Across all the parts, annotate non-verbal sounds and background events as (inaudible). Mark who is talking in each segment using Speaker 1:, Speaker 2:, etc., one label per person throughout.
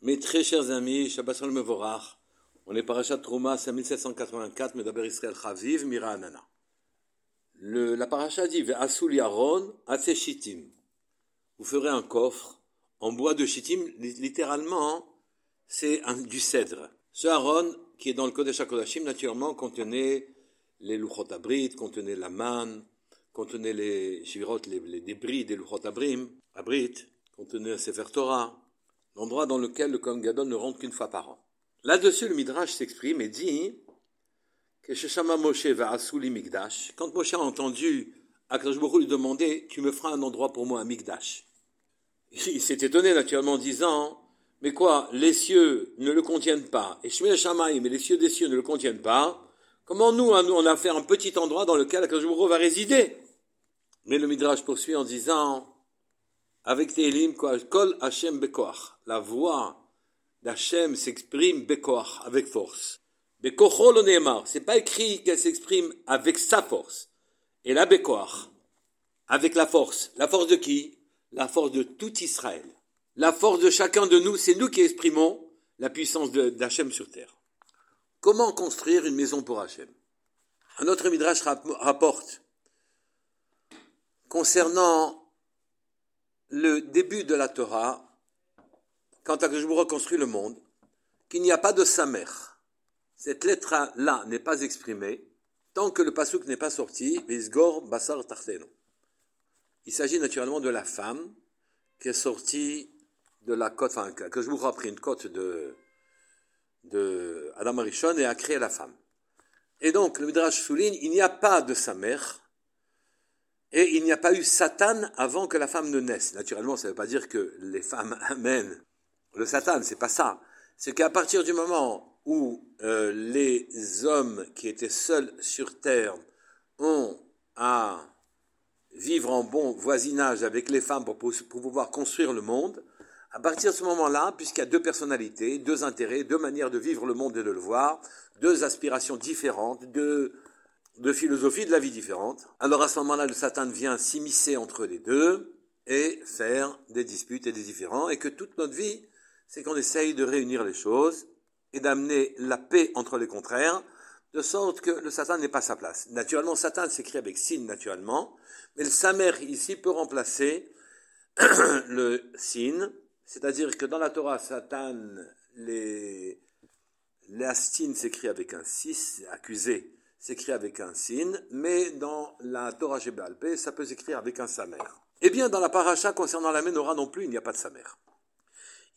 Speaker 1: Mes très chers amis, Shabbat Shalom Mevorach, on est parachat Trouma, c'est 1784, Medaber Israël Chaviv, Mira Anana. Le, la paracha dit, Ve'asul Yaron, Shitim. Vous ferez un coffre en bois de Shittim, littéralement, c'est du cèdre. Ce Aaron, qui est dans le Kodesh HaKodashim, naturellement, contenait les Luchot Abrit, contenait la manne, contenait les shivirot, les, débris des Luchot Abrim, Abrit, contenait Sefer Torah, l'endroit dans lequel le Kohen ne rentre qu'une fois par an. Là-dessus, le Midrash s'exprime et dit Moshe. Quand Moshe a entendu Akash lui demander Tu me feras un endroit pour moi, un Migdash. Il s'est étonné naturellement en disant Mais quoi, les cieux ne le contiennent pas, et Shemel Shamaï, mais les cieux des cieux ne le contiennent pas. Comment nous, nous, on a fait un petit endroit dans lequel Akash va résider? Mais le Midrash poursuit en disant avec Télim, Kol Hashem Bekoach. La voix d'Hachem s'exprime Bekoach, avec force. Bekocho lo C'est pas écrit qu'elle s'exprime avec sa force. Et la Bekoach, avec la force. La force de qui? La force de tout Israël. La force de chacun de nous, c'est nous qui exprimons la puissance d'Hachem sur terre. Comment construire une maison pour Hachem? Un autre Midrash rapporte concernant le début de la Torah, quand vous reconstruit le monde, qu'il n'y a pas de Samer. Cette lettre-là n'est pas exprimée tant que le pasouk n'est pas sorti, Basar. Il s'agit naturellement de la femme qui est sortie de la côte, enfin, que je vous pris une côte de, de Adam Arishon et a créé la femme. Et donc, le Midrash souligne, il n'y a pas de Samer, et il n'y a pas eu Satan avant que la femme ne naisse. Naturellement, ça ne veut pas dire que les femmes (laughs) amènent le Satan, c'est pas ça. C'est qu'à partir du moment où euh, les hommes qui étaient seuls sur terre ont à vivre en bon voisinage avec les femmes pour, pouvoir construire le monde, à partir de ce moment-là, puisqu'il y a deux personnalités, deux intérêts, deux manières de vivre le monde et de le voir, deux aspirations différentes, deux de philosophie de la vie différente. Alors à ce moment-là, le Satan vient s'immiscer entre les deux et faire des disputes et des différends, et que toute notre vie, c'est qu'on essaye de réunir les choses et d'amener la paix entre les contraires, de sorte que le Satan n'est pas sa place. Naturellement, Satan s'écrit avec sin, naturellement, mais le Samer ici peut remplacer (clears throat) le sin, c'est-à-dire que dans la Torah, Satan, les, s'écrit avec un 6, accusé, s'écrit avec un sin, mais dans la Torah Shebalpé, ça peut s'écrire avec un samer. Eh bien, dans la paracha concernant la menorah non plus, il n'y a pas de samer.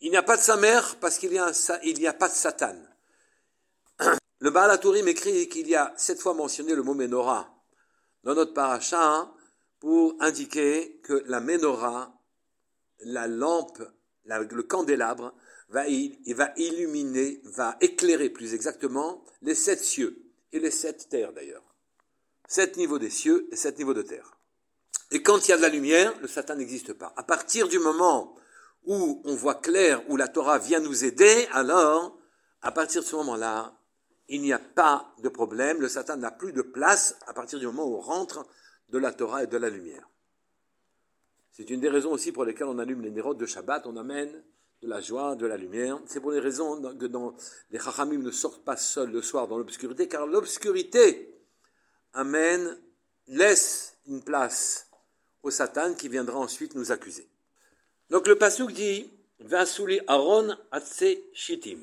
Speaker 1: Il n'y a pas de samer parce qu'il n'y a, pas de Satan. Le Baal HaTurim écrit qu'il y a sept fois mentionné le mot menorah dans notre paracha hein, pour indiquer que la menorah, la lampe, le candélabre, va, il va illuminer, va éclairer plus exactement les sept cieux et les sept terres d'ailleurs. Sept niveaux des cieux et sept niveaux de terre. Et quand il y a de la lumière, le Satan n'existe pas. À partir du moment où on voit clair, où la Torah vient nous aider, alors, à partir de ce moment-là, il n'y a pas de problème, le Satan n'a plus de place à partir du moment où on rentre de la Torah et de la lumière. C'est une des raisons aussi pour lesquelles on allume les nérodes de Shabbat, on amène de la joie, de la lumière. C'est pour les raisons que dans, les Chachamim ne sortent pas seuls le soir dans l'obscurité, car l'obscurité amène, laisse une place au Satan qui viendra ensuite nous accuser. Donc le Pasuk dit Vasouli Aaron Atse Shitim.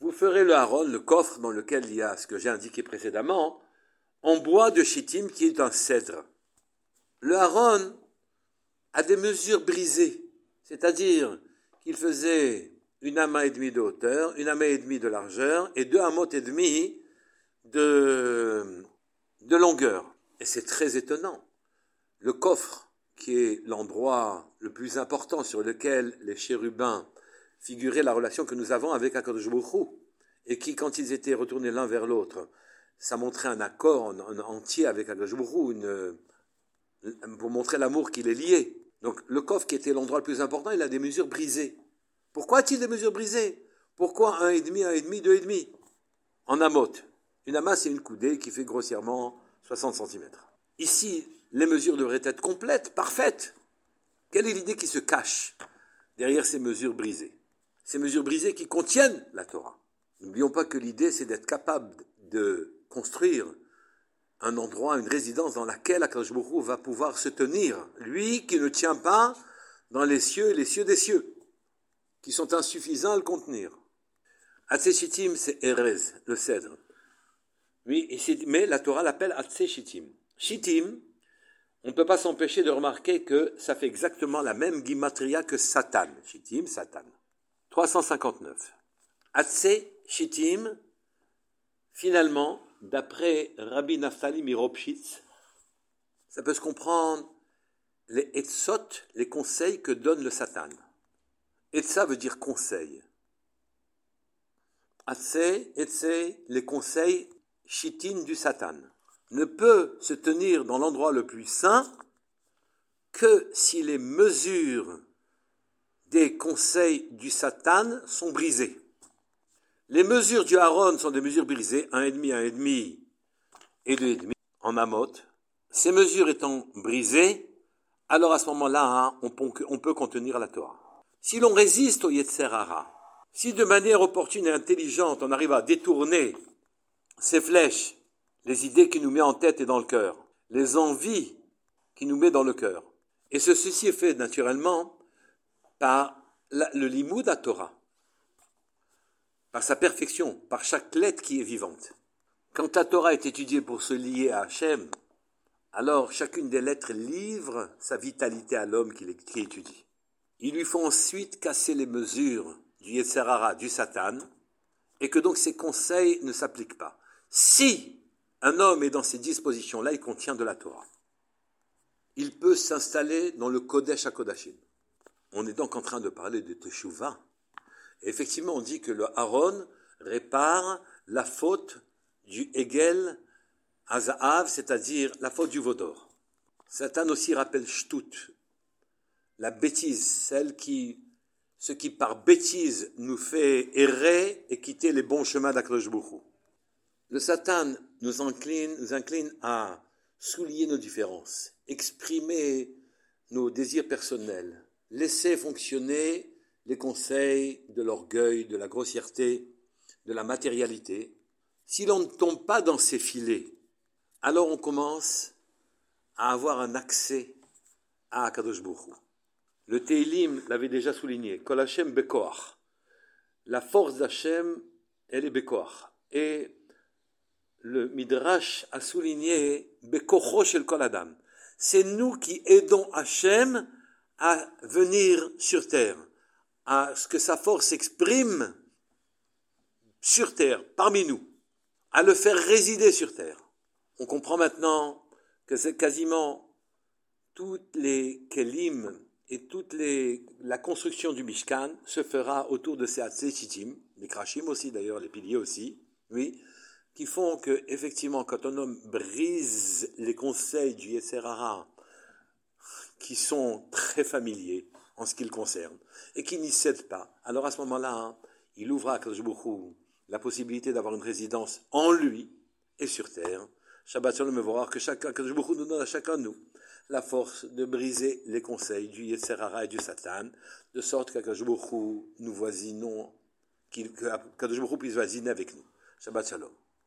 Speaker 1: Vous ferez le Aaron, le coffre dans lequel il y a ce que j'ai indiqué précédemment, en bois de Shittim qui est un cèdre. Le Aaron a des mesures brisées. C'est-à-dire qu'il faisait une amas et demi de hauteur, une amas et demi de largeur et deux amotes et demi de, de longueur. Et c'est très étonnant. Le coffre, qui est l'endroit le plus important sur lequel les chérubins figuraient la relation que nous avons avec Akadosh et qui, quand ils étaient retournés l'un vers l'autre, ça montrait un accord en, entier avec Akadosh une, pour montrer l'amour qu'il est lié. Donc le coffre qui était l'endroit le plus important, il a des mesures brisées. Pourquoi a-t-il des mesures brisées? Pourquoi un et demi, un et demi, deux et demi? En amote. Une amas, c'est une coudée qui fait grossièrement 60 cm. Ici, les mesures devraient être complètes, parfaites. Quelle est l'idée qui se cache derrière ces mesures brisées? Ces mesures brisées qui contiennent la Torah. N'oublions pas que l'idée, c'est d'être capable de construire un endroit, une résidence dans laquelle Akadosh va pouvoir se tenir. Lui qui ne tient pas dans les cieux et les cieux des cieux, qui sont insuffisants à le contenir. Atseshitim, c'est Erez, le cèdre. Oui, mais la Torah l'appelle Atseshitim. Shittim, on ne peut pas s'empêcher de remarquer que ça fait exactement la même gimatria que Satan. Shittim, Satan. 359. Atse, Shittim, finalement, d'après Rabbi Naftali Miropshitz, ça peut se comprendre les etzot, les conseils que donne le Satan. Etza veut dire conseil. Atse, Etse, les conseils chitin du Satan, ne peut se tenir dans l'endroit le plus saint que si les mesures des conseils du Satan sont brisées. Les mesures du Aaron sont des mesures brisées, un et demi, un et demi et deux et demi en amote. Ces mesures étant brisées, alors à ce moment-là, hein, on, peut contenir la Torah. Si l'on résiste au Yetzerara, si de manière opportune et intelligente on arrive à détourner ces flèches, les idées qui nous met en tête et dans le cœur, les envies qui nous met dans le cœur, et ceci est fait naturellement par le limoud à Torah par sa perfection, par chaque lettre qui est vivante. Quand la Torah est étudiée pour se lier à Hachem, alors chacune des lettres livre sa vitalité à l'homme qui, étudie. Il lui faut ensuite casser les mesures du Yetzerara, du Satan, et que donc ses conseils ne s'appliquent pas. Si un homme est dans ces dispositions-là, il contient de la Torah. Il peut s'installer dans le Kodesh HaKodashim. On est donc en train de parler de Teshuvah, effectivement, on dit que le Aaron répare la faute du Hegel Azahav, c'est-à-dire la faute du Vaudor. Satan aussi rappelle Shtut, la bêtise, celle qui, ce qui par bêtise nous fait errer et quitter les bons chemins d'Akrosh Le Satan nous incline, à souligner nos différences, exprimer nos désirs personnels, laisser fonctionner les conseils de l'orgueil, de la grossièreté, de la matérialité, si l'on ne tombe pas dans ces filets, alors on commence à avoir un accès à Akadosh Le Teilim l'avait déjà souligné, Kol Hashem Bekoach. La force d'Hachem, elle est Bekoach. Et le Midrash a souligné Bekocho shel Kol. C'est nous qui aidons Hachem à venir sur terre à ce que sa force s'exprime sur terre, parmi nous, à le faire résider sur terre. On comprend maintenant que c'est quasiment toutes les kelim et toute la construction du Mishkan se fera autour de ces Chitim, les Krachim aussi d'ailleurs, les piliers aussi, oui, qui font que, effectivement, quand un homme brise les conseils du Yeserara, qui sont très familiers, en ce qui le concerne, et qui n'y cède pas, alors à ce moment-là, hein, il ouvre à Kajbouchou la possibilité d'avoir une résidence en lui et sur terre. Shabbat Shalom voir que chacun, Kajbouchou nous donne à chacun de nous la force de briser les conseils du Yetzerara et du Satan, de sorte qu'Akajbouchou nous voisinons, qu'Akajbouchou puisse voisiner avec nous. Shabbat Shalom.